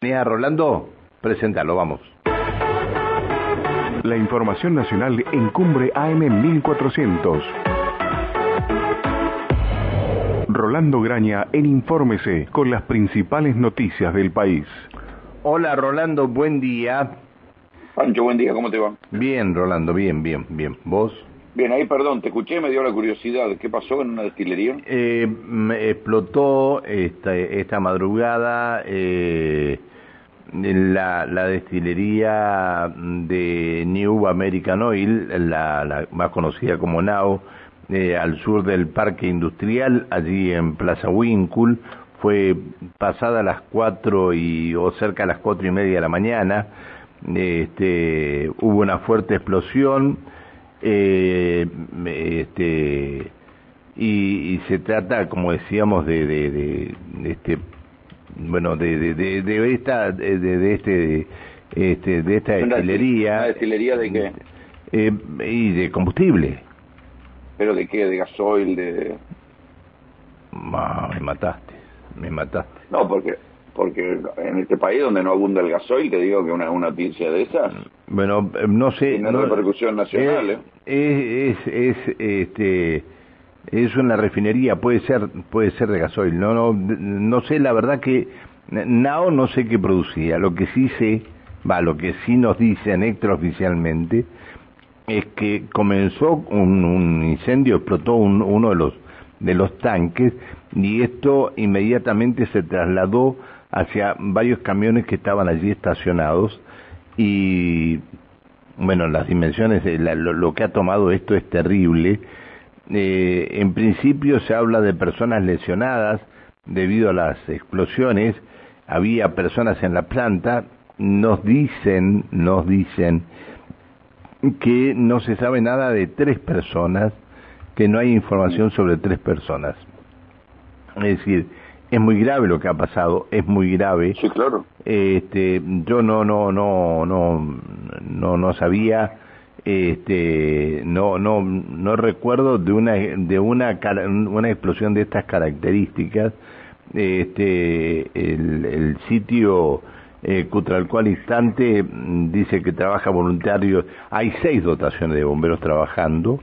Rolando, preséntalo, vamos. La información nacional en Cumbre AM 1400. Rolando Graña en Infórmese con las principales noticias del país. Hola Rolando, buen día. Pancho, buen día, ¿cómo te va? Bien, Rolando, bien, bien, bien. ¿Vos? Bien, ahí perdón, te escuché, me dio la curiosidad. ¿Qué pasó en una destilería? Eh, explotó esta, esta madrugada eh, la, la destilería de New American Oil, la, más conocida como NAO, eh, al sur del parque industrial, allí en Plaza Winkle. Fue pasada a las cuatro y, o cerca de las cuatro y media de la mañana. Este, hubo una fuerte explosión. Eh, este, y, y, se trata, como decíamos, de, de, de, de este bueno, de, de, de, esta, de, de este, este, de esta destilería. ¿Una destilería de qué? Eh, y de combustible. ¿Pero de qué? ¿De gasoil? ¿De...? Ma, me mataste, me mataste. No, porque porque en este país donde no abunda el gasoil, te digo que una, una noticia de esas... Bueno, no sé... Tiene no, repercusión nacional, ¿eh? Es, es, es, este es una refinería, puede ser, puede ser de gasoil. No, no, no sé, la verdad que Nao no sé qué producía. Lo que sí sé, va, lo que sí nos dicen extraoficialmente es que comenzó un, un incendio, explotó un, uno de los de los tanques y esto inmediatamente se trasladó hacia varios camiones que estaban allí estacionados y bueno las dimensiones la, lo, lo que ha tomado esto es terrible eh, en principio se habla de personas lesionadas debido a las explosiones. Había personas en la planta. Nos dicen, nos dicen que no se sabe nada de tres personas, que no hay información sobre tres personas. Es decir, es muy grave lo que ha pasado, es muy grave. Sí, claro. Este, yo no, no, no, no, no, no sabía este no no no recuerdo de una de una una explosión de estas características este el, el sitio eh, Cutralco al instante mm, dice que trabaja voluntario hay seis dotaciones de bomberos trabajando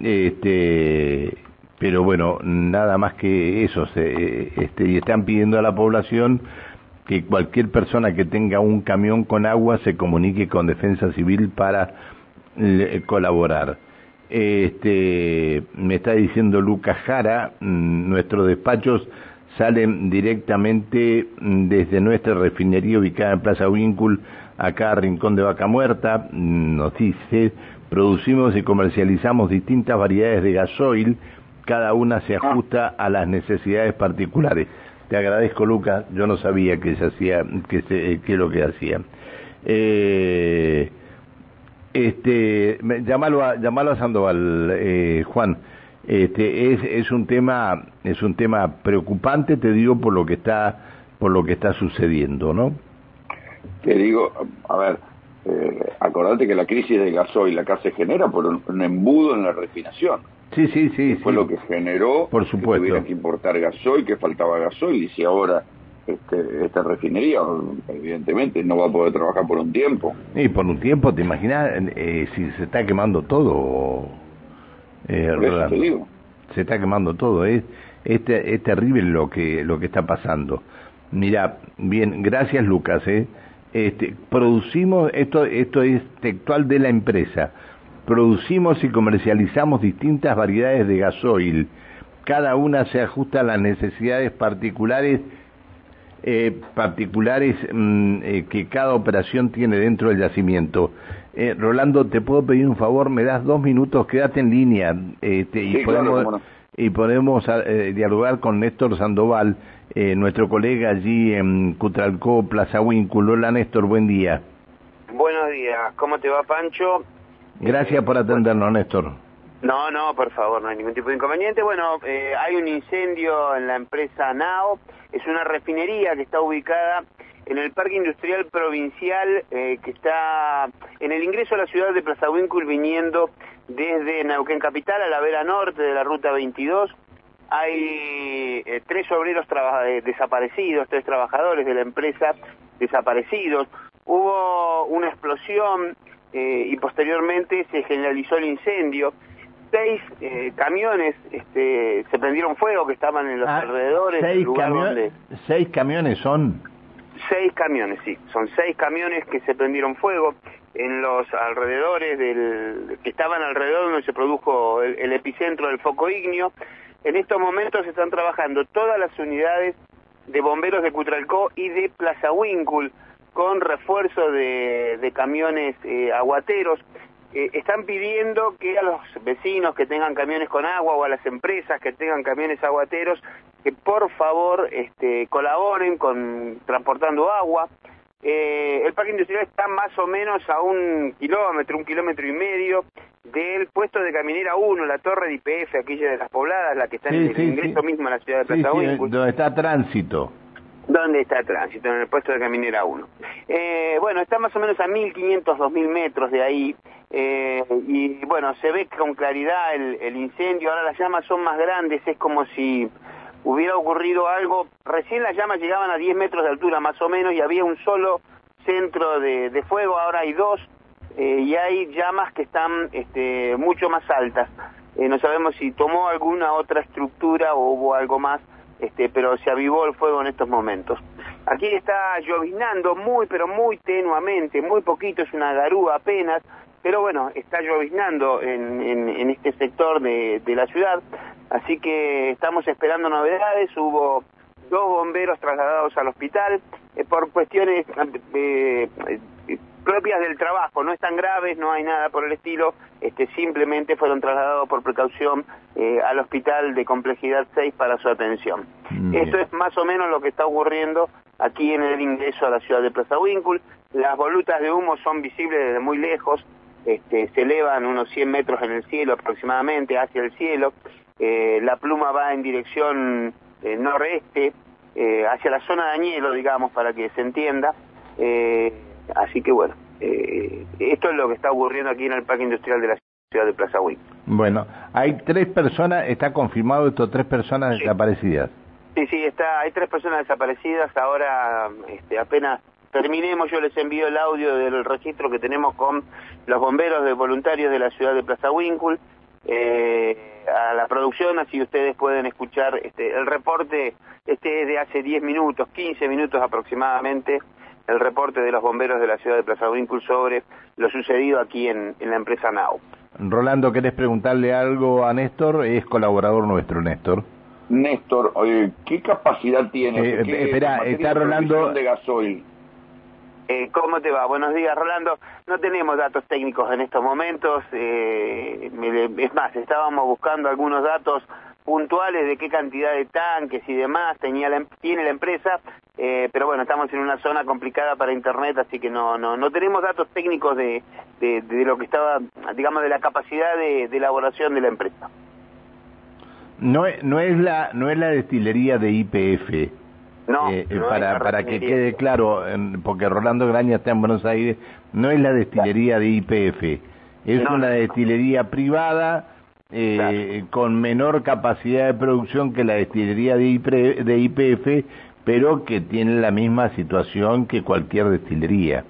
este pero bueno nada más que eso se, este y están pidiendo a la población que cualquier persona que tenga un camión con agua se comunique con Defensa Civil para colaborar. Este, me está diciendo Lucas Jara, mm, nuestros despachos salen directamente desde nuestra refinería ubicada en Plaza Winkle, acá Rincón de Vaca Muerta, mm, nos dice, producimos y comercializamos distintas variedades de gasoil, cada una se ajusta a las necesidades particulares. Te agradezco, Lucas, yo no sabía que se hacía, que, se, que lo que hacía. Eh, este, llámalo a, llámalo a Sandoval, eh, Juan. Este, es, es un tema, es un tema preocupante, te digo, por lo que está, por lo que está sucediendo, ¿no? Te digo, a ver, eh, acordate que la crisis de gasoil acá se genera por un, un embudo en la refinación. Sí, sí, sí. Fue sí. lo que generó Por supuesto. que tuvieran que importar gasoil, que faltaba gasoil, y si ahora este, esta refinería, evidentemente, no va a poder trabajar por un tiempo. Y por un tiempo, ¿te imaginas eh, si se está quemando todo? Eh, Por eso te digo. Se está quemando todo, es, es, es terrible lo que, lo que está pasando. Mira, bien, gracias Lucas, ¿eh? Este, producimos, esto, esto es textual de la empresa, producimos y comercializamos distintas variedades de gasoil, cada una se ajusta a las necesidades particulares eh, particulares mm, eh, que cada operación tiene dentro del yacimiento. Eh, Rolando, te puedo pedir un favor, me das dos minutos, quédate en línea este, y Sí, podemos, no. y podemos eh, dialogar con Néstor Sandoval, eh, nuestro colega allí en Cutralcó, Plaza Winkle. Hola Néstor, buen día. Buenos días, ¿cómo te va Pancho? Gracias por atendernos, Néstor. No, no, por favor, no hay ningún tipo de inconveniente. Bueno, eh, hay un incendio en la empresa NAO, es una refinería que está ubicada en el Parque Industrial Provincial eh, que está en el ingreso a la ciudad de Plaza Winkle viniendo desde Neuquén Capital a la vera norte de la ruta 22. Hay eh, tres obreros eh, desaparecidos, tres trabajadores de la empresa desaparecidos. Hubo una explosión y posteriormente se generalizó el incendio seis eh, camiones este, se prendieron fuego que estaban en los ah, alrededores seis del lugar donde... ¿Seis camiones son? Seis camiones, sí. Son seis camiones que se prendieron fuego en los alrededores del... que estaban alrededor donde se produjo el, epicentro del foco ignio. En estos momentos están trabajando todas las unidades de bomberos de Cutralcó y de Plaza Winkle con refuerzo de, camiones eh, aguateros eh, están pidiendo que a los vecinos que tengan camiones con agua o a las empresas que tengan camiones aguateros que por favor este, colaboren con transportando agua. Eh, el parque industrial está más o menos a un kilómetro, un kilómetro y medio del puesto de Caminera 1, la torre de IPF, aquella de las pobladas, la que está en el ingreso mismo en la ciudad de Plaza donde está tránsito. ¿Dónde está tránsito? En el puesto de Caminera 1. Eh, bueno, está más o menos a 1.500, 2.000 metros de ahí. Eh, y bueno, se ve con claridad el, incendio. Ahora las llamas son más grandes. Es como si hubiera ocurrido algo. Recién las llamas llegaban a 10 metros de altura más o menos y había un solo centro de, fuego. Ahora hay dos. Eh, y hay llamas que están este, mucho más altas. no sabemos si tomó alguna otra estructura o hubo algo más este, pero se avivó el fuego en estos momentos. Aquí está lloviznando muy, pero muy tenuamente, muy poquito, es una garúa apenas, pero bueno, está lloviznando en, este sector de, la ciudad, así que estamos esperando novedades, hubo dos bomberos trasladados al hospital eh, por cuestiones eh, propias del trabajo, no están graves, no hay nada por el estilo, este, simplemente fueron trasladados por precaución eh, al hospital de complejidad 6 para su atención. Esto es más o menos lo que está ocurriendo aquí en el ingreso a la ciudad de Plaza Winkle. Las volutas de humo son visibles desde muy lejos, este, se elevan unos 100 metros en el cielo aproximadamente, hacia el cielo. Eh, la pluma va en dirección eh, noreste, hacia la zona de Añelo, digamos, para que se entienda. Así que bueno, eh, esto es lo que está ocurriendo aquí en el Parque Industrial de la ciudad de Plaza Huí. Bueno, hay tres personas, está confirmado esto, tres personas desaparecidas. Sí, sí, está, hay tres personas desaparecidas, ahora este, apenas terminemos yo les envío el audio del registro que tenemos con los bomberos de voluntarios de la ciudad de Plaza Winkle eh, a la producción, así ustedes pueden escuchar este, el reporte, este es de hace 10 minutos, 15 minutos aproximadamente, el reporte de los bomberos de la ciudad de Plaza Winkle sobre lo sucedido aquí en, la empresa NAO. Rolando, ¿querés preguntarle algo a Néstor? Es colaborador nuestro, Néstor. Néstor, ¿qué capacidad tiene? Eh, espera, está Rolando... De gasoil? Eh, ¿Cómo te va? Buenos días, Rolando. No tenemos datos técnicos en estos momentos. Eh, es más, estábamos buscando algunos datos puntuales de qué cantidad de tanques y demás tenía la, em, tiene la empresa, eh, pero bueno, estamos en una zona complicada para Internet, así que no, no, no tenemos datos técnicos de, de, lo que estaba, digamos, de la capacidad de, elaboración de la empresa. No, no, es la, no es la destilería de IPF. No, eh, para, para que quede claro, porque Rolando Graña está en Buenos Aires, no es la destilería de IPF, es una destilería privada eh, con menor capacidad de producción que la destilería de, IPF, pero que tiene la misma situación que cualquier destilería.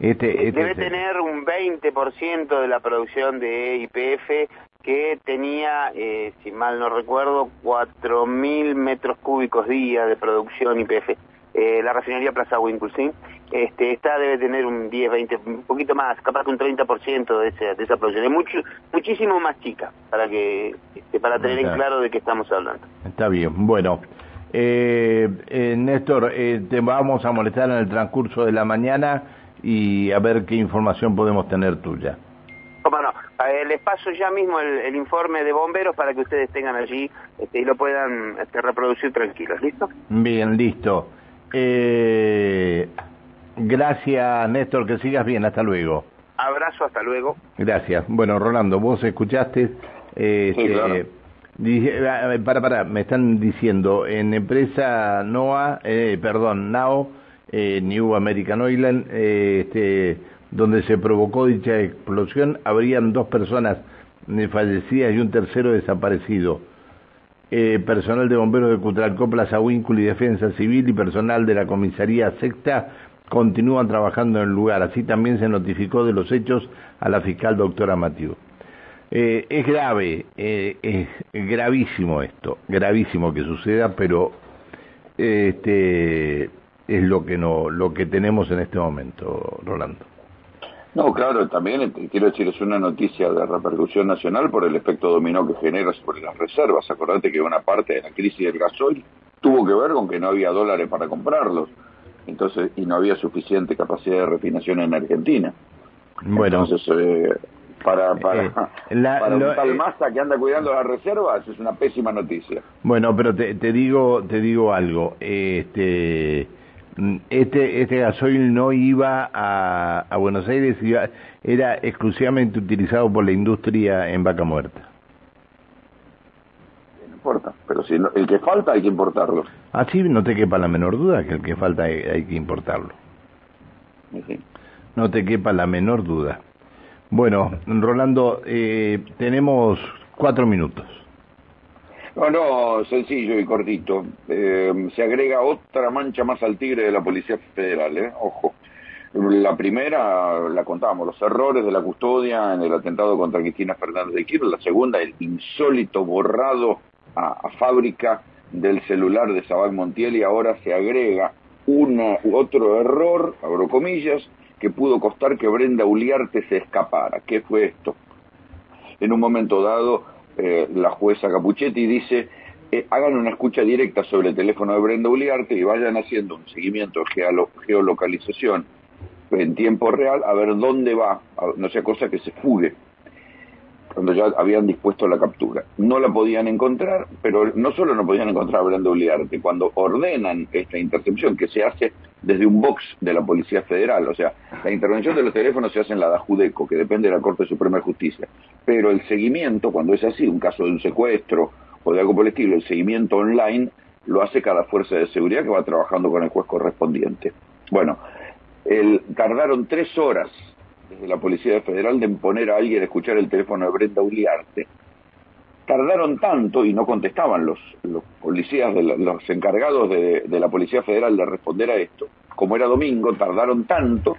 Este, este Debe tener un 20% de la producción de IPF que tenía, eh, si mal no recuerdo, 4.000 metros cúbicos día de producción IPF. Eh, la refinería Plaza Winkle, ¿sí? Este, esta debe tener un 10, 20, un poquito más, capaz que un 30% de, ese, de esa producción. Es mucho, muchísimo más chica para que este, para tener en claro de qué estamos hablando. Está bien, bueno. Eh, eh, Néstor, eh, te vamos a molestar en el transcurso de la mañana y a ver qué información podemos tener tuya. Cómo no, les paso ya mismo el, informe de bomberos para que ustedes tengan allí este, y lo puedan este, reproducir tranquilos, ¿listo? Bien, listo. Eh, Gracias, Néstor, que sigas bien. Hasta luego. Abrazo, hasta luego. Gracias. Bueno, Rolando, vos escuchaste. Eh, para, para, me están diciendo, en empresa NOA, eh, perdón, NAO, eh, New American Oil, eh, este, donde se provocó dicha explosión, habrían dos personas fallecidas y un tercero desaparecido. personal de bomberos de Cutralcó, Plaza y Defensa Civil y personal de la comisaría sexta continúan trabajando en el lugar. Así también se notificó de los hechos a la fiscal doctora Matiu. Eh, es grave, eh, es gravísimo esto, gravísimo que suceda, pero este es lo que no, lo que tenemos en este momento, Rolando. No, claro, también quiero decir, es una noticia de repercusión nacional por el efecto dominó que genera sobre las reservas. Acordate que una parte de la crisis del gasoil tuvo que ver con que no había dólares para comprarlos, entonces y no había suficiente capacidad de refinación en Argentina. Bueno, entonces eh, para para, eh, para un tal eh, masa que anda cuidando las reservas es una pésima noticia. Bueno, pero te, te digo te digo algo, este este este gasoil no iba a, a Buenos Aires, era exclusivamente utilizado por la industria en Vaca Muerta. No importa, pero si el que falta hay que importarlo. Ah, sí, no te quepa la menor duda que el que falta hay, que importarlo. No te quepa la menor duda. Bueno, Rolando, eh, tenemos cuatro minutos. No, no, sencillo y cortito. Eh, se agrega otra mancha más al tigre de la Policía Federal, ¿eh? Ojo. La primera, la contábamos, los errores de la custodia en el atentado contra Cristina Fernández de Kirchner. La segunda, el insólito borrado a, fábrica del celular de Sabal Montiel y ahora se agrega una, otro error, abro comillas, que pudo costar que Brenda Uliarte se escapara. ¿Qué fue esto? En un momento dado, eh, la jueza Capuchetti dice, eh, hagan una escucha directa sobre el teléfono de Brenda Uliarte y vayan haciendo un seguimiento de geolocalización en tiempo real a ver dónde va, no sea cosa que se fugue cuando ya habían dispuesto la captura. No la podían encontrar, pero no solo no podían encontrar a Brenda Uliarte, cuando ordenan esta intercepción que se hace desde un box de la Policía Federal, o sea, la intervención de los teléfonos se hace en la DAJUDECO, que depende de la Corte Suprema de Justicia, pero el seguimiento, cuando es así, un caso de un secuestro o de algo por el estilo, el seguimiento online lo hace cada fuerza de seguridad que va trabajando con el juez correspondiente. Bueno, el, tardaron tres horas desde la Policía Federal de imponer a alguien a escuchar el teléfono de Brenda Uliarte. Tardaron tanto y no contestaban los, policías, los encargados de, de la Policía Federal de responder a esto. Como era domingo, tardaron tanto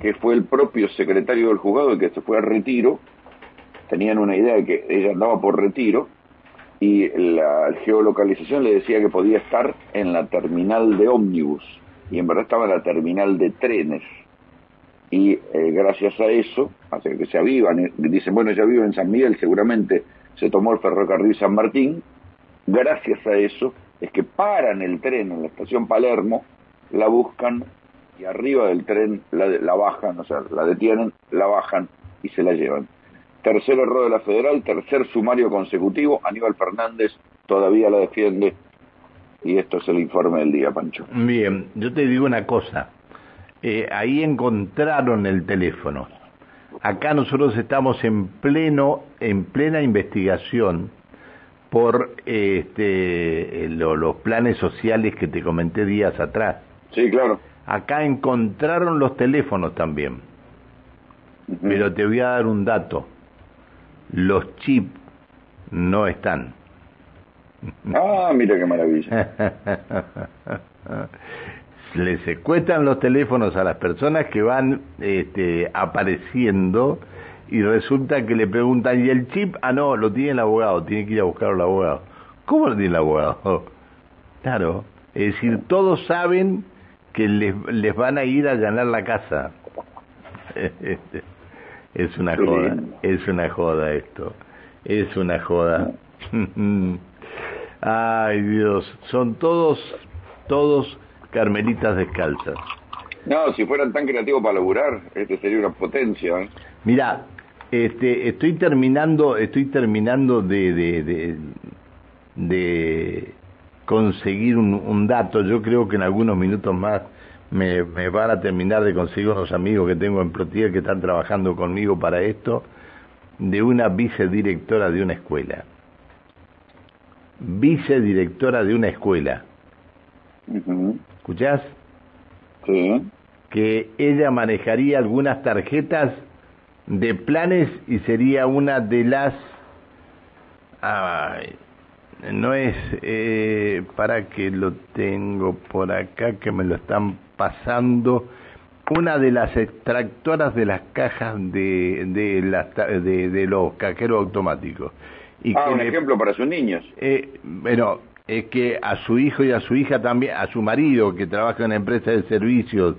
que fue el propio secretario del juzgado el que se fue al retiro. Tenían una idea de que ella andaba por retiro y la geolocalización le decía que podía estar en la terminal de ómnibus y en verdad estaba en la terminal de trenes y eh, gracias a eso, hace que se avivan, dicen, bueno, ya vive en San Miguel, seguramente se tomó el ferrocarril San Martín, gracias a eso es que paran el tren en la estación Palermo, la buscan y arriba del tren la, la bajan, o sea, la detienen, la bajan y se la llevan. Tercer error de la federal, tercer sumario consecutivo, Aníbal Fernández todavía la defiende y esto es el informe del día, Pancho. Bien, yo te digo una cosa, eh, ahí encontraron el teléfono. Acá nosotros estamos en pleno, en plena investigación por este, los planes sociales que te comenté días atrás. Sí, claro. Acá encontraron los teléfonos también. Pero te voy a dar un dato. Los chips no están. Ah, mira qué maravilla. le secuestran los teléfonos a las personas que van este, apareciendo y resulta que le preguntan, ¿y el chip? Ah, no, lo tiene el abogado, tiene que ir a buscarlo el abogado. ¿Cómo lo tiene el abogado? Claro, es decir, todos saben que les, les van a ir a allanar la casa. es una joda, es una joda esto, es una joda. Ay Dios, son todos, todos carmelitas descalzas. No, si fueran tan creativos para laburar, este sería una potencia. ¿eh? Mira, este, estoy terminando, estoy terminando de, de, de, conseguir un, un, dato. Yo creo que en algunos minutos más me, me van a terminar de conseguir unos amigos que tengo en Protier que están trabajando conmigo para esto, de una vicedirectora de una escuela. Vicedirectora de una escuela. ¿Escuchás? Sí. Que ella manejaría algunas tarjetas de planes y sería una de las... Ay, no es... Eh, para que lo tengo por acá, que me lo están pasando una de las extractoras de las cajas de, de, las, de, de los cajeros automáticos. Y ah, un ejemplo para sus niños. Eh, bueno, es que a su hijo y a su hija también, a su marido que trabaja en la empresa de servicios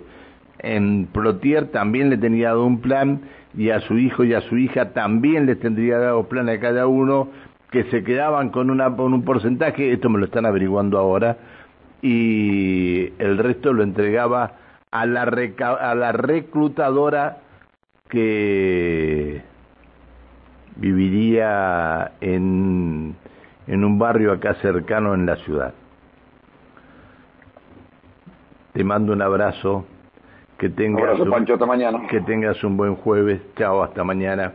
en Plotier también le tenía dado un plan y a su hijo y a su hija también les tendría dado plan a cada uno que se quedaban con, una, con un porcentaje, esto me lo están averiguando ahora, y el resto lo entregaba a la, a la reclutadora que viviría en, en un barrio acá cercano en la ciudad. Te mando un abrazo. Que tengas, un, que tengas un buen jueves. Chao, hasta mañana.